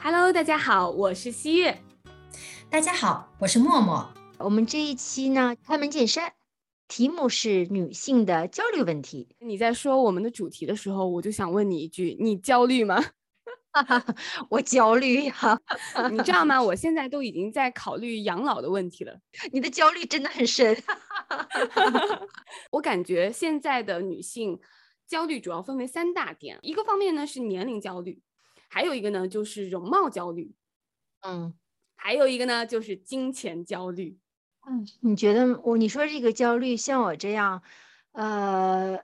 Hello，大家好，我是西月。大家好，我是默默。我们这一期呢，开门见山，题目是女性的焦虑问题。你在说我们的主题的时候，我就想问你一句：你焦虑吗？我焦虑呀，你知道吗？我现在都已经在考虑养老的问题了。你的焦虑真的很深。我感觉现在的女性焦虑主要分为三大点，一个方面呢是年龄焦虑，还有一个呢就是容貌焦虑，嗯，还有一个呢就是金钱焦虑。嗯，你觉得我你说这个焦虑，像我这样，呃。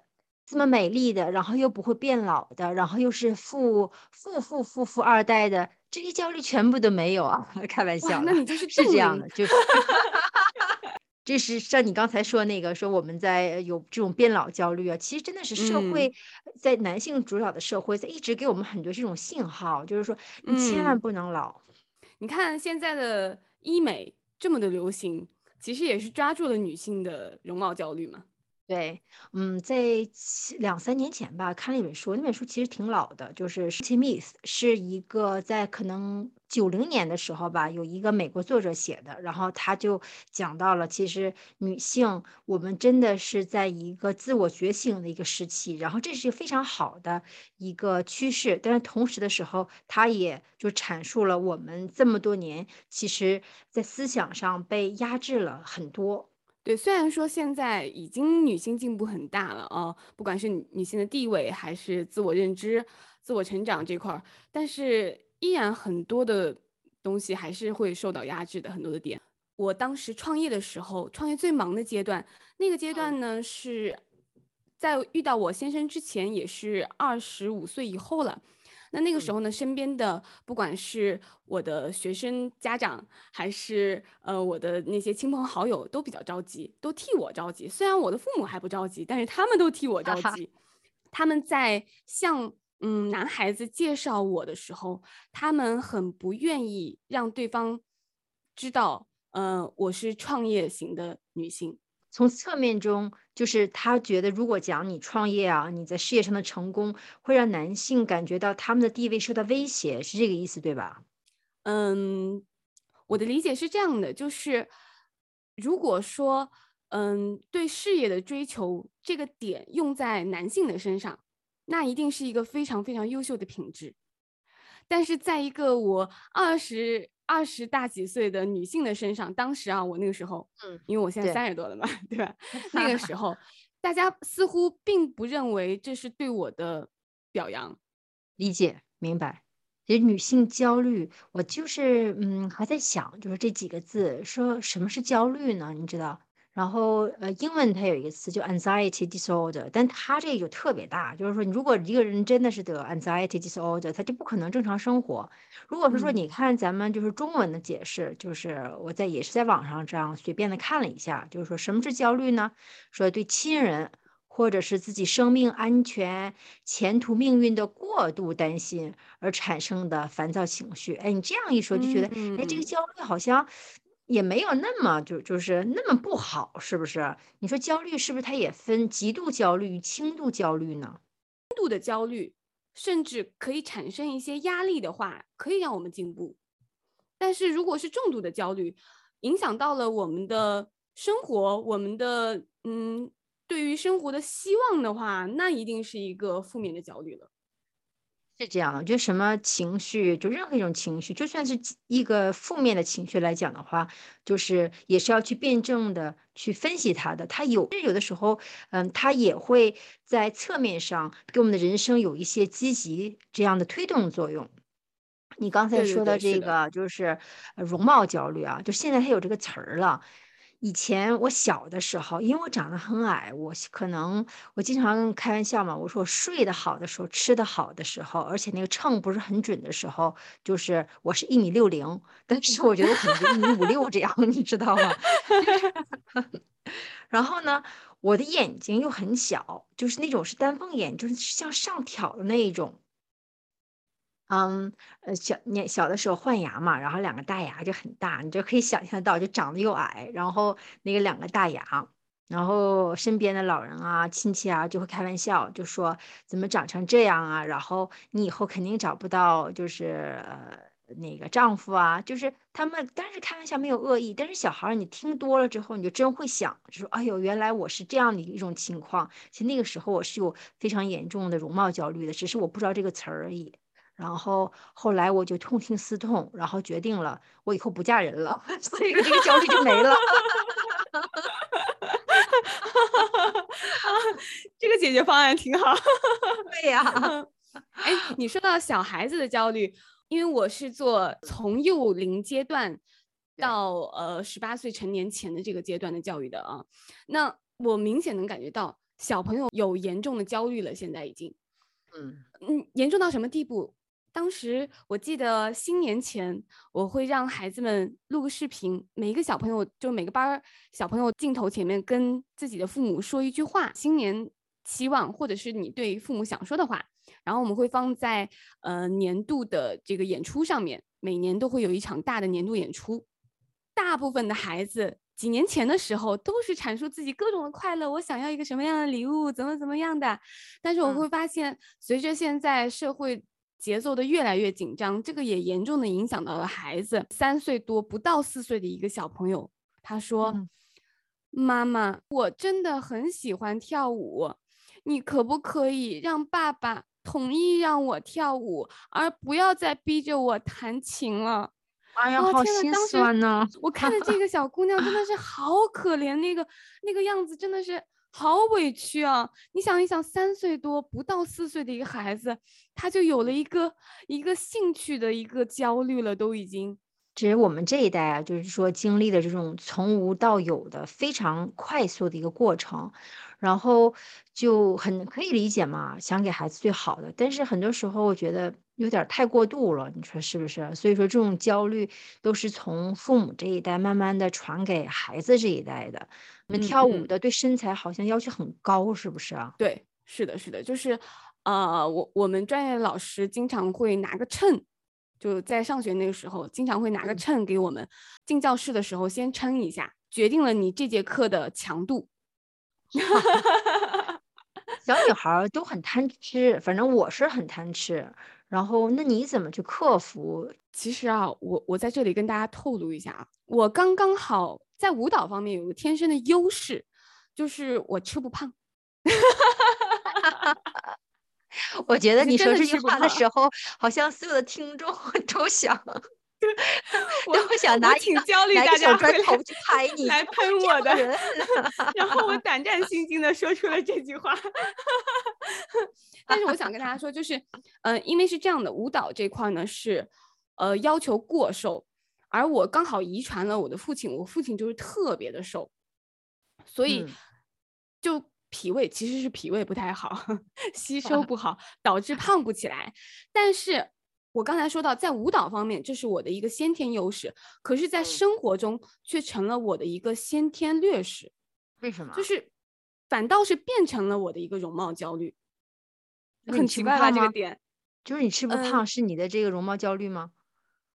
这么美丽的，然后又不会变老的，然后又是富富富富富二代的，这些焦虑全部都没有啊！开玩笑，那你就是是这样的，就是 这是像你刚才说那个，说我们在有这种变老焦虑啊，其实真的是社会在男性主导的社会在一直给我们很多这种信号，就是说你千万不能老。你看现在的医美这么的流行，其实也是抓住了女性的容貌焦虑嘛。对，嗯，在两三年前吧，看了一本书，那本书其实挺老的，就是《s t Myth》，是一个在可能九零年的时候吧，有一个美国作者写的，然后他就讲到了，其实女性我们真的是在一个自我觉醒的一个时期，然后这是非常好的一个趋势，但是同时的时候，他也就阐述了我们这么多年，其实在思想上被压制了很多。对，虽然说现在已经女性进步很大了啊，不管是女性的地位还是自我认知、自我成长这块儿，但是依然很多的东西还是会受到压制的。很多的点，我当时创业的时候，创业最忙的阶段，那个阶段呢是在遇到我先生之前，也是二十五岁以后了。那那个时候呢，身边的不管是我的学生家长，还是呃我的那些亲朋好友，都比较着急，都替我着急。虽然我的父母还不着急，但是他们都替我着急。他们在向嗯男孩子介绍我的时候，他们很不愿意让对方知道，呃，我是创业型的女性。从侧面中，就是他觉得，如果讲你创业啊，你在事业上的成功，会让男性感觉到他们的地位受到威胁，是这个意思对吧？嗯，我的理解是这样的，就是如果说，嗯，对事业的追求这个点用在男性的身上，那一定是一个非常非常优秀的品质。但是在一个我二十。二十大几岁的女性的身上，当时啊，我那个时候，嗯，因为我现在三十多了嘛，对吧？那个时 候，大家似乎并不认为这是对我的表扬。理解，明白。其实女性焦虑，我就是，嗯，还在想，就是这几个字，说什么是焦虑呢？你知道？然后，呃，英文它有一个词叫 anxiety disorder，但它这个就特别大，就是说你，如果一个人真的是得 anxiety disorder，他就不可能正常生活。如果是说，你看咱们就是中文的解释，就是我在也是在网上这样随便的看了一下，就是说什么是焦虑呢？说对亲人或者是自己生命安全、前途命运的过度担心而产生的烦躁情绪。哎，你这样一说，就觉得，哎，这个焦虑好像。也没有那么就就是那么不好，是不是？你说焦虑是不是它也分极度焦虑与轻度焦虑呢？轻度的焦虑甚至可以产生一些压力的话，可以让我们进步。但是如果是重度的焦虑，影响到了我们的生活，我们的嗯，对于生活的希望的话，那一定是一个负面的焦虑了。是这样的，我觉得什么情绪，就任何一种情绪，就算是一个负面的情绪来讲的话，就是也是要去辩证的去分析它的。它有，有的时候，嗯，它也会在侧面上给我们的人生有一些积极这样的推动作用。你刚才说的这个就是容貌焦虑啊，就现在它有这个词儿了。以前我小的时候，因为我长得很矮，我可能我经常开玩笑嘛，我说我睡得好的时候，吃得好的时候，而且那个秤不是很准的时候，就是我是一米六零，但是我觉得可能一米五六这样，你知道吗？然后呢，我的眼睛又很小，就是那种是丹凤眼，就是向上挑的那一种。嗯，呃，小年小的时候换牙嘛，然后两个大牙就很大，你就可以想象到，就长得又矮，然后那个两个大牙，然后身边的老人啊、亲戚啊就会开玩笑，就说怎么长成这样啊？然后你以后肯定找不到就是呃那个丈夫啊，就是他们，但是开玩笑没有恶意，但是小孩儿你听多了之后，你就真会想，就说哎呦，原来我是这样的一种情况。其实那个时候我是有非常严重的容貌焦虑的，只是我不知道这个词儿而已。然后后来我就痛定思痛，然后决定了我以后不嫁人了，所以这个焦虑就没了。这个解决方案挺好。对呀，哎，你说到小孩子的焦虑，因为我是做从幼龄阶段到呃十八岁成年前的这个阶段的教育的啊，那我明显能感觉到小朋友有严重的焦虑了，现在已经，嗯嗯，严重到什么地步？当时我记得新年前，我会让孩子们录个视频，每一个小朋友就每个班儿小朋友镜头前面跟自己的父母说一句话，新年期望或者是你对父母想说的话，然后我们会放在呃年度的这个演出上面，每年都会有一场大的年度演出。大部分的孩子几年前的时候都是阐述自己各种的快乐，我想要一个什么样的礼物，怎么怎么样的。但是我会发现，随着现在社会。节奏的越来越紧张，这个也严重的影响到了孩子。三岁多不到四岁的一个小朋友，他说：“妈妈，我真的很喜欢跳舞，你可不可以让爸爸同意让我跳舞，而不要再逼着我弹琴了？”哎呀，好心酸呢！我看着这个小姑娘真的是好可怜，那个那个样子真的是。好委屈啊！你想一想，三岁多不到四岁的一个孩子，他就有了一个一个兴趣的一个焦虑了，都已经。其实我们这一代啊，就是说经历了这种从无到有的非常快速的一个过程，然后就很可以理解嘛，想给孩子最好的。但是很多时候，我觉得有点太过度了，你说是不是？所以说这种焦虑都是从父母这一代慢慢的传给孩子这一代的。们跳舞的对身材好像要求很高，是不是啊？对，是的，是的，就是，呃，我我们专业的老师经常会拿个秤，就在上学那个时候，经常会拿个秤给我们进教室的时候先称一下，决定了你这节课的强度。小女孩都很贪吃，反正我是很贪吃。然后，那你怎么去克服？其实啊，我我在这里跟大家透露一下啊，我刚刚好。在舞蹈方面有个天生的优势，就是我吃不胖。我觉得你说这句话的时候，好像所有的听众 都想，都想拿挺焦虑，大家砖头去拍你，来喷我的。然后我胆战心惊的说出了这句话。但是我想跟大家说，就是，嗯，因为是这样的，舞蹈这块呢是，呃，要求过瘦。而我刚好遗传了我的父亲，我父亲就是特别的瘦，所以就脾胃其实是脾胃不太好，吸收不好，导致胖不起来。但是我刚才说到，在舞蹈方面，这是我的一个先天优势，可是，在生活中却成了我的一个先天劣势。为什么？就是反倒是变成了我的一个容貌焦虑，很奇怪吧？这个点就是你吃不胖是你的这个容貌焦虑吗？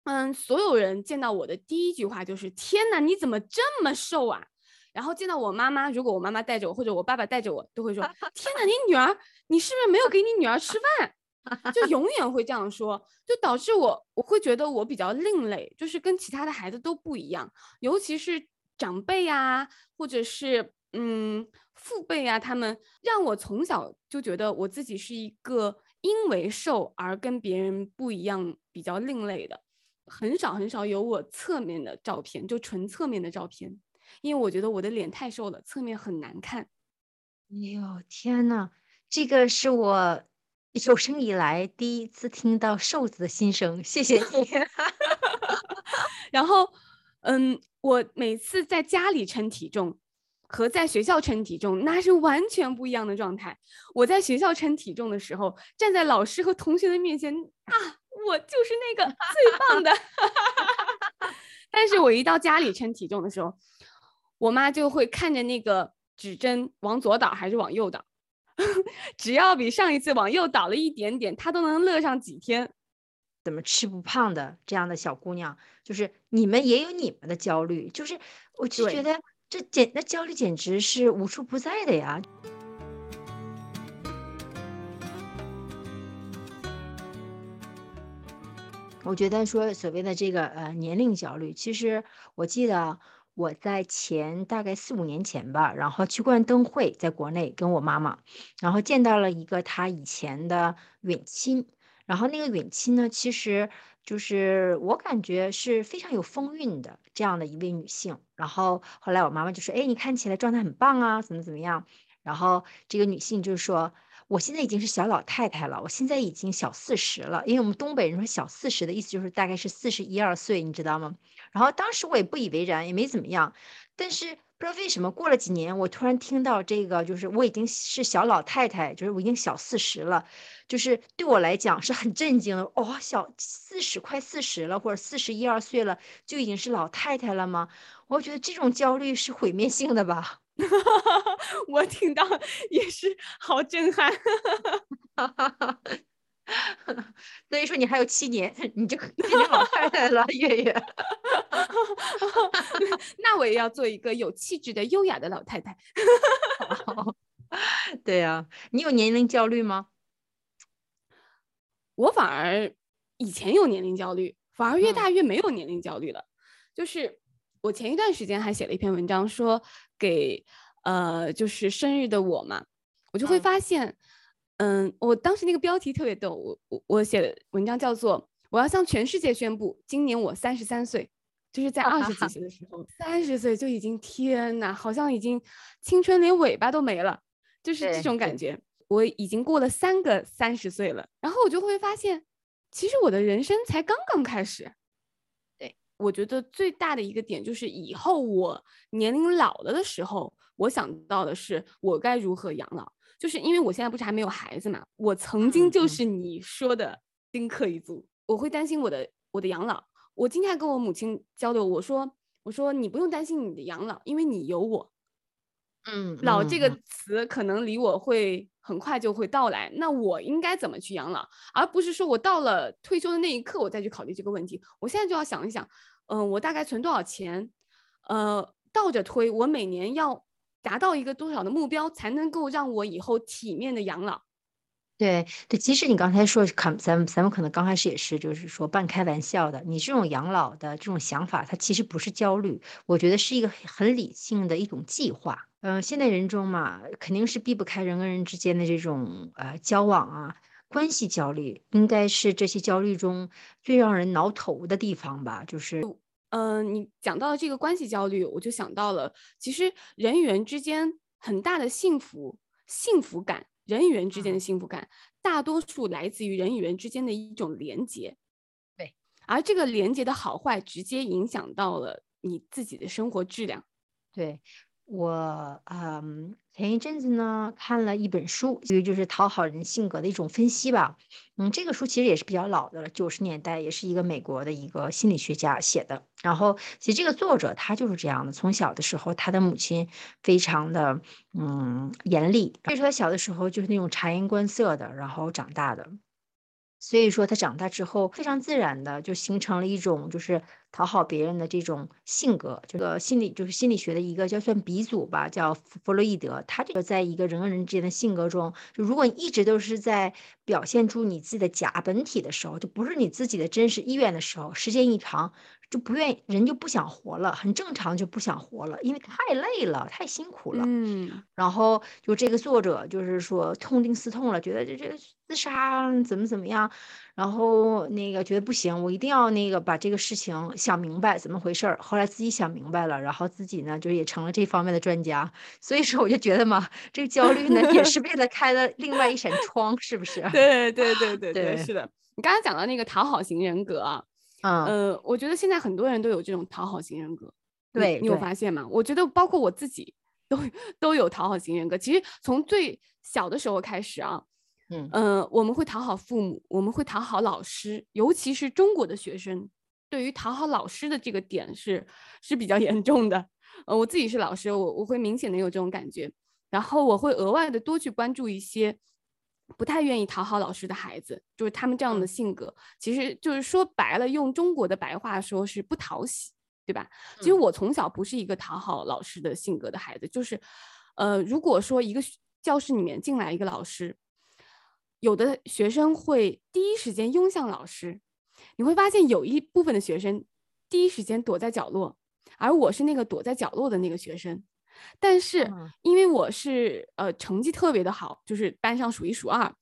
嗯，所有人见到我的第一句话就是：“天哪，你怎么这么瘦啊？”然后见到我妈妈，如果我妈妈带着我，或者我爸爸带着我，都会说：“ 天哪，你女儿，你是不是没有给你女儿吃饭？”就永远会这样说，就导致我我会觉得我比较另类，就是跟其他的孩子都不一样，尤其是长辈啊，或者是嗯父辈啊，他们让我从小就觉得我自己是一个因为瘦而跟别人不一样、比较另类的。很少很少有我侧面的照片，就纯侧面的照片，因为我觉得我的脸太瘦了，侧面很难看。哎呦天呐，这个是我有生以来第一次听到瘦子的心声，谢谢你。然后，嗯，我每次在家里称体重和在学校称体重，那是完全不一样的状态。我在学校称体重的时候，站在老师和同学的面前啊。我就是那个最棒的，但是我一到家里称体重的时候，我妈就会看着那个指针往左倒还是往右倒，只要比上一次往右倒了一点点，她都能乐上几天。怎么吃不胖的这样的小姑娘，就是你们也有你们的焦虑，就是我就觉得这简那焦虑简直是无处不在的呀。我觉得说所谓的这个呃年龄焦虑，其实我记得我在前大概四五年前吧，然后去观灯会，在国内跟我妈妈，然后见到了一个她以前的远亲，然后那个远亲呢，其实就是我感觉是非常有风韵的这样的一位女性。然后后来我妈妈就说：“哎，你看起来状态很棒啊，怎么怎么样？”然后这个女性就是说。我现在已经是小老太太了，我现在已经小四十了，因为我们东北人说小四十的意思就是大概是四十一二岁，你知道吗？然后当时我也不以为然，也没怎么样，但是不知道为什么过了几年，我突然听到这个，就是我已经是小老太太，就是我已经小四十了，就是对我来讲是很震惊的。哦，小四十快四十了，或者四十一二岁了，就已经是老太太了吗？我觉得这种焦虑是毁灭性的吧。我听到也是好震撼，所以说你还有七年，你就变成老太太了，月月。那我也要做一个有气质的、优雅的老太太。对呀，你有年龄焦虑吗？我反而以前有年龄焦虑，反而越大越没有年龄焦虑了，就是。我前一段时间还写了一篇文章，说给呃就是生日的我嘛，我就会发现，嗯，我当时那个标题特别逗，我我我写的文章叫做我要向全世界宣布，今年我三十三岁，就是在二十几岁的时候，三十岁就已经天呐，好像已经青春连尾巴都没了，就是这种感觉。我已经过了三个三十岁了，然后我就会发现，其实我的人生才刚刚开始。对我觉得最大的一个点就是，以后我年龄老了的时候，我想到的是我该如何养老。就是因为我现在不是还没有孩子嘛，我曾经就是你说的丁克一族，我会担心我的我的养老。我今天还跟我母亲交流，我说我说你不用担心你的养老，因为你有我。嗯，老这个词可能离我会很快就会到来，那我应该怎么去养老，而不是说我到了退休的那一刻我再去考虑这个问题。我现在就要想一想，嗯，我大概存多少钱，呃，倒着推，我每年要达到一个多少的目标，才能够让我以后体面的养老。对对，其实你刚才说，可咱们咱们可能刚开始也是，就是说半开玩笑的。你这种养老的这种想法，它其实不是焦虑，我觉得是一个很理性的一种计划。嗯，现代人中嘛，肯定是避不开人跟人之间的这种呃交往啊，关系焦虑，应该是这些焦虑中最让人挠头的地方吧。就是，嗯，你讲到这个关系焦虑，我就想到了，其实人与人之间很大的幸福幸福感。人与人之间的幸福感，大多数来自于人与人之间的一种连接，对，而这个连接的好坏，直接影响到了你自己的生活质量，对。我嗯，前一阵子呢看了一本书，其实就是讨好人性格的一种分析吧。嗯，这个书其实也是比较老的了，九十年代，也是一个美国的一个心理学家写的。然后，其实这个作者他就是这样的，从小的时候他的母亲非常的嗯严厉，所以说他小的时候就是那种察言观色的，然后长大的。所以说他长大之后非常自然的就形成了一种就是讨好别人的这种性格。这个心理就是心理学的一个叫算鼻祖吧，叫弗洛伊德。他这个在一个人和人之间的性格中，就如果你一直都是在表现出你自己的假本体的时候，就不是你自己的真实意愿的时候，时间一长就不愿意，人就不想活了，很正常就不想活了，因为太累了，太辛苦了。嗯，然后就这个作者就是说痛定思痛了，觉得这这。自杀怎么怎么样，然后那个觉得不行，我一定要那个把这个事情想明白怎么回事儿。后来自己想明白了，然后自己呢就也成了这方面的专家。所以说我就觉得嘛，这个焦虑呢也是为了开了另外一扇窗，是不是？对对对对对，是的。你刚才讲到那个讨好型人格啊，嗯呃，我觉得现在很多人都有这种讨好型人格。对，你有发现吗？我觉得包括我自己都 都有讨好型人格。其实从最小的时候开始啊。嗯呃，我们会讨好父母，我们会讨好老师，尤其是中国的学生，对于讨好老师的这个点是是比较 严重的。呃，我自己是老师，我我会明显的有这种感觉，然后我会额外的多去关注一些不太愿意讨好老师的孩子，就是他们这样的性格，其实就是说白了，用中国的白话说是不讨喜，对吧？其实我从小不是一个讨好老师的性格的孩子，就是，呃，如果说一个教室里面进来一个老师。有的学生会第一时间拥向老师，你会发现有一部分的学生第一时间躲在角落，而我是那个躲在角落的那个学生。但是嗯因为我是呃成绩特别的好，就是班上数一数二，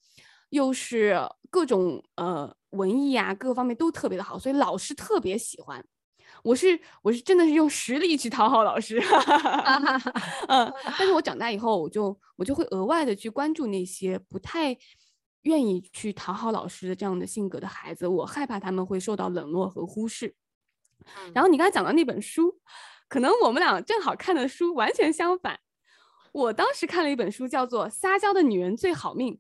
又是各种呃文艺啊各个方面都特别的好，所以老师特别喜欢。我是我是真的是用实力去讨好老师，嗯，但是我长大以后，我就我就会额外的去关注那些不太愿意去讨好老师的这样的性格的孩子，我害怕他们会受到冷落和忽视。然后你刚才讲到那本书，可能我们俩正好看的书完全相反。我当时看了一本书，叫做《撒娇的女人最好命》。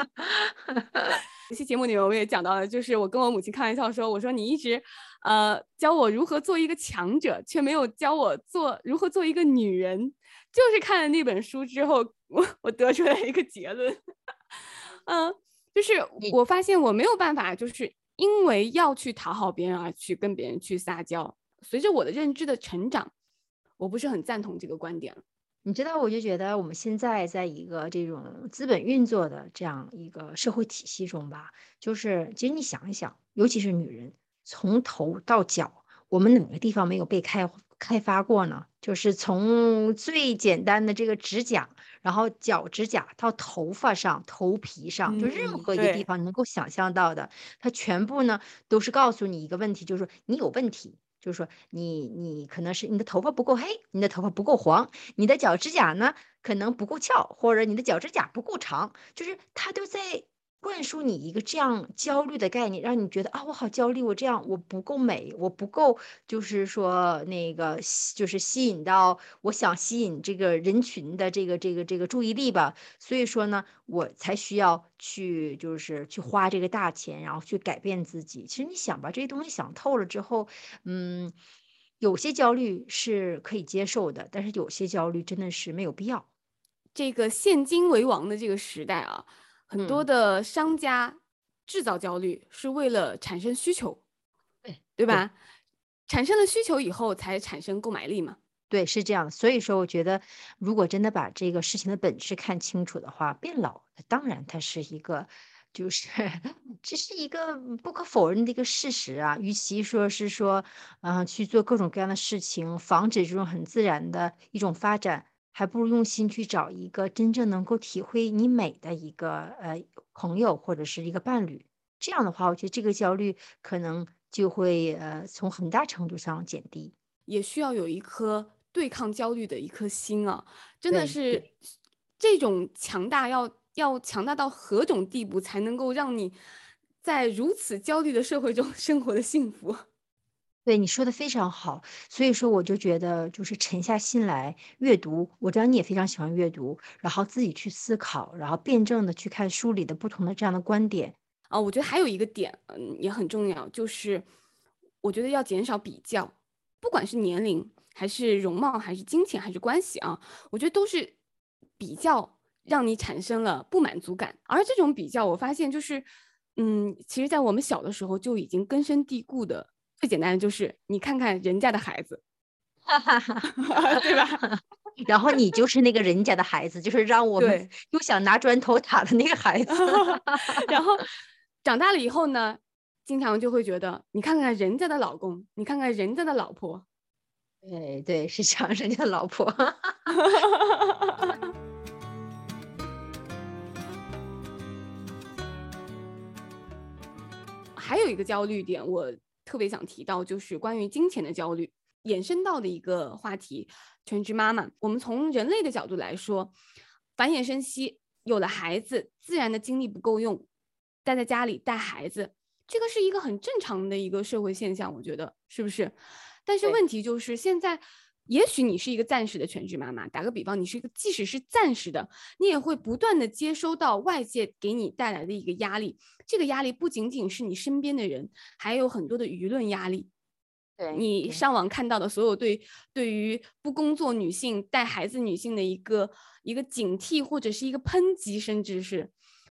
这期节目里面我也讲到了，就是我跟我母亲开玩笑说，我说你一直呃教我如何做一个强者，却没有教我做如何做一个女人。就是看了那本书之后，我我得出来一个结论，嗯，就是我发现我没有办法，就是因为要去讨好别人而去跟别人去撒娇。随着我的认知的成长，我不是很赞同这个观点了。你知道，我就觉得我们现在在一个这种资本运作的这样一个社会体系中吧，就是其实你想一想，尤其是女人，从头到脚，我们哪个地方没有被开开发过呢？就是从最简单的这个指甲，然后脚指甲到头发上、头皮上，就任嗯何一个地方你能够想象到的，它全部呢都是告诉你一个问题，就是说你有问题。就是说你，你可能是你的头发不够黑，你的头发不够黄，你的脚指甲呢可能不够翘，或者你的脚指甲不够长，就是它都在灌输你一个这样焦虑的概念，让你觉得啊，我好焦虑，我这样我不够美，我不够，就是说那个就是吸引到我想吸引这个人群的这个这个这个注意力吧，所以说呢，我才需要去就是去花这个大钱，然后去改变自己。其实你想吧，这些东西想透了之后，嗯。有些焦虑是可以接受的，但是有些焦虑真的是没有必要。这个现金为王的这个时代啊，很多嗯的商家制造焦虑是为了产生需求，对对对吧？产生了需求以后才产生购买力嘛。对，是这样的。所以说，我觉得如果真的把这个事情的本质看清楚的话，变老当然它是一个，就是 这是一个不可否认的一个事实啊。与其说是说，嗯、去做各种各样的事情，防止这种很自然的一种发展，还不如用心去找一个真正能够体会你美的一个呃朋友或者是一个伴侣。这样的话，我觉得这个焦虑可能就会呃从很大程度上减低。也需要有一颗对抗焦虑的一颗心啊！真的是这种强大要要强大到何种地步，才能够让你在如此焦虑的社会中生活的幸福？对你说的非常好，所以说我就觉得就是沉下心来阅读，我知道你也非常喜欢阅读，然后自己去思考，然后辩证的去看书里的不同的这样的观点。啊，我觉得还有一个点，嗯，也很重要，就是我觉得要减少比较，不管是年龄，还是容貌，还是金钱，还是关系啊，我觉得都是比较让你产生了不满足感。而这种比较，我发现就是，嗯，其实在我们小的时候就已经根深蒂固的。最简单的就是你看看人家的孩子 对吧？然后你就是那个人家的孩子，就是让我们又想拿砖头打的那个孩子。然后长大了以后呢，经常就会觉得，你看看人家的老公，你看看人家的老婆，对对，是抢人家的老婆。还有一个焦虑点，我特别想提到，就是关于金钱的焦虑衍生到的一个话题。全职妈妈，我们从人类的角度来说，繁衍生息，有了孩子，自然的精力不够用，待在家里带孩子，这个是一个很正常的一个社会现象，我觉得是不是？但是问题就是现在。也许你是一个暂时的全职妈妈，打个比方，你是一个即使是暂时的，你也会不断的接收到外界给你带来的一个压力。这个压力不仅仅是你身边的人，还有很多的舆论压力。对对你上网看到的所有对对于不工作女性带孩子女性的一个一个警惕或者是一个抨击，甚至是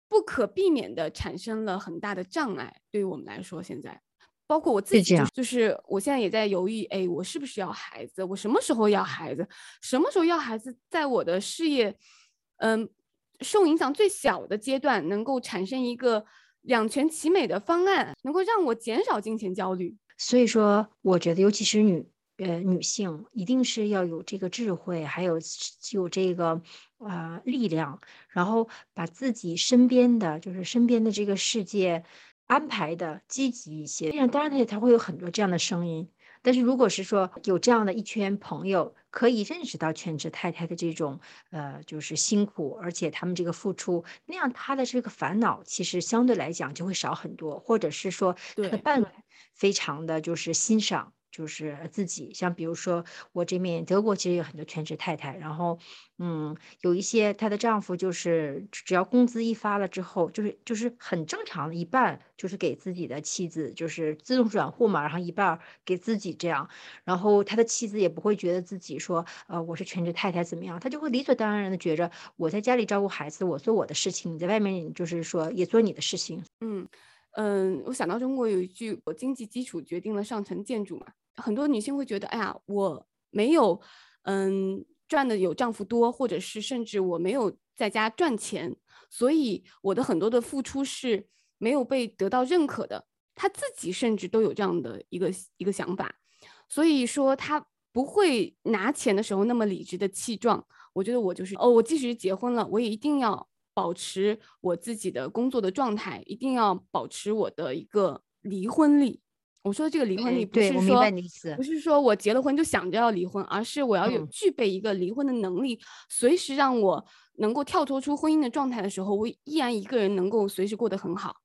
不可避免的产生了很大的障碍。对于我们来说，现在。包括我自己，就是我现在也在犹豫，哎，我是不是要孩子？我什么时候要孩子？什么时候要孩子？在我的事业，嗯，受影响最小的阶段，能够产生一个两全其美的方案，能够让我减少金钱焦虑。所以说，我觉得尤其是女呃女性，一定是要有这个智慧，还有有这个呃力量，然后把自己身边的就是身边的这个世界安排的积极一些。这样当然它它会有很多这样的声音。但是如果是说有这样的一圈朋友，可以认识到全职太太的这种呃，就是辛苦，而且他们这个付出，那样他的这个烦恼其实相对来讲就会少很多，或者是说他的伴侣非常的就是欣赏。就是自己，像比如说我这面德国其实有很多全职太太，然后，嗯，有一些她的丈夫就是只要工资一发了之后，就是就是很正常的一半就是给自己的妻子，就是自动转户嘛，然后一半给自己这样，然后他的妻子也不会觉得自己说，呃，我是全职太太怎么样，他就会理所当然的觉着我在家里照顾孩子，我做我的事情，你在外面就是说也做你的事情。嗯嗯，我想到中国有一句，我经济基础决定了上层建筑嘛。很多女性会觉得，哎呀，我没有，嗯，赚的有丈夫多，或者是甚至我没有在家赚钱，所以我的很多的付出是没有被得到认可的。她自己甚至都有这样的一个一个想法，所以说她不会拿钱的时候那么理直的气壮。我觉得我就是哦，我即使结婚了，我也一定要保持我自己的工作的状态，一定要保持我的一个离婚率。我说的这个离婚率不是说不是说我结了婚就想着要离婚，而是我要有具备一个离婚的能力，随时让我能够跳脱出婚姻的状态的时候，我依然一个人能够随时过得很好，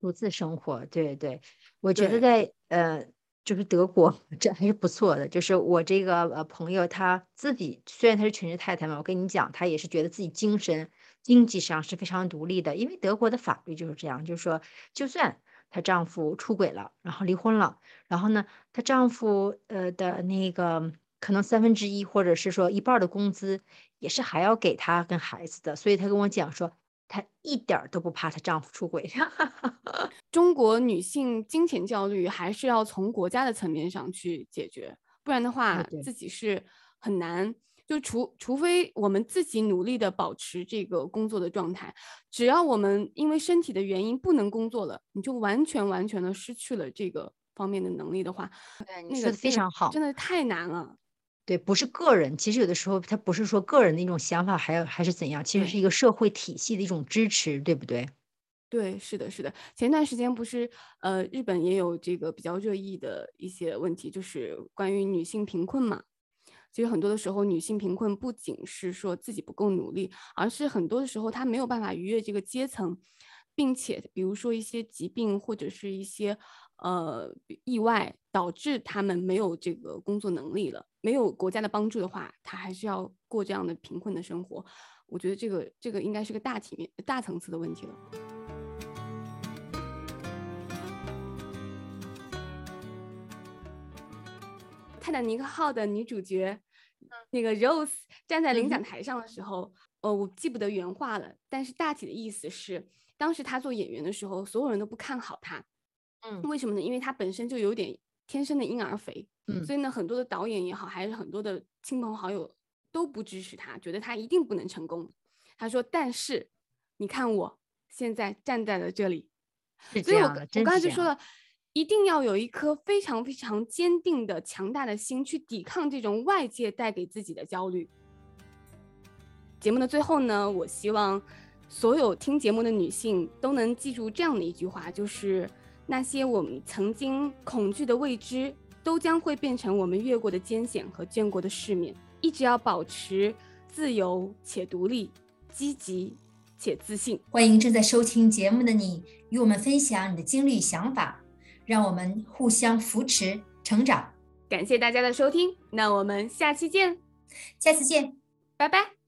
独自生活。对对，我觉得在呃，就是德国 这还是不错的。就是我这个呃朋友，他自己虽然他是全职太太嘛，我跟你讲，他也是觉得自己精神经济上是非常独立的，因为德国的法律就是这样，就是说就算。她丈夫出轨了，然后离婚了，然后呢，她丈夫呃的那个可能三分之一或者是说一半的工资也是还要给她跟孩子的，所以她跟我讲说，她一点都不怕她丈夫出轨。中国女性金钱焦虑还是要从国家的层面上去解决，不然的话自己是很难。就除除非我们自己努力的保持这个工作的状态，只要我们因为身体的原因不能工作了，你就完全完全的失去了这个方面的能力的话，对，你说的非常好，真的太难了。对，不是个人，其实有的时候他不是说个人的一种想法，还有还是怎样，其实是一个社会体系的一种支持，对不对？对，是的，是的。前段时间不是呃，日本也有这个比较热议的一些问题，就是关于女性贫困嘛。其实很多的时候，女性贫困不仅是说自己不够努力，而是很多的时候她没有办法逾越这个阶层，并且比如说一些疾病或者是一些呃意外导致他们没有这个工作能力了，没有国家的帮助的话，她还是要过这样的贫困的生活。我觉得这个这个应该是个大体面、大层次的问题了。泰坦尼克号的女主角。那个 Rose 站在领奖台上的时候，呃，我记不得原话了，但是大体的意思是，当时他做演员的时候，所有人都不看好他。嗯，为什么呢？因为他本身就有点天生的婴儿肥。嗯，所以呢，很多的导演也好，还是很多的亲朋好友都不支持他，觉得他一定不能成功。他说：“但是你看我现在站在了这里。”所以我我刚才就说了。一定要有一颗非常非常坚定的、强大的心，去抵抗这种外界带给自己的焦虑。节目的最后呢，我希望所有听节目的女性都能记住这样的一句话：，就是那些我们曾经恐惧的未知，都将会变成我们越过的艰险和见过的世面。一直要保持自由且独立，积极且自信。欢迎正在收听节目的你，与我们分享你的经历想法。让我们互相扶持成长。感谢大家的收听，那我们下期见，下次见，拜拜。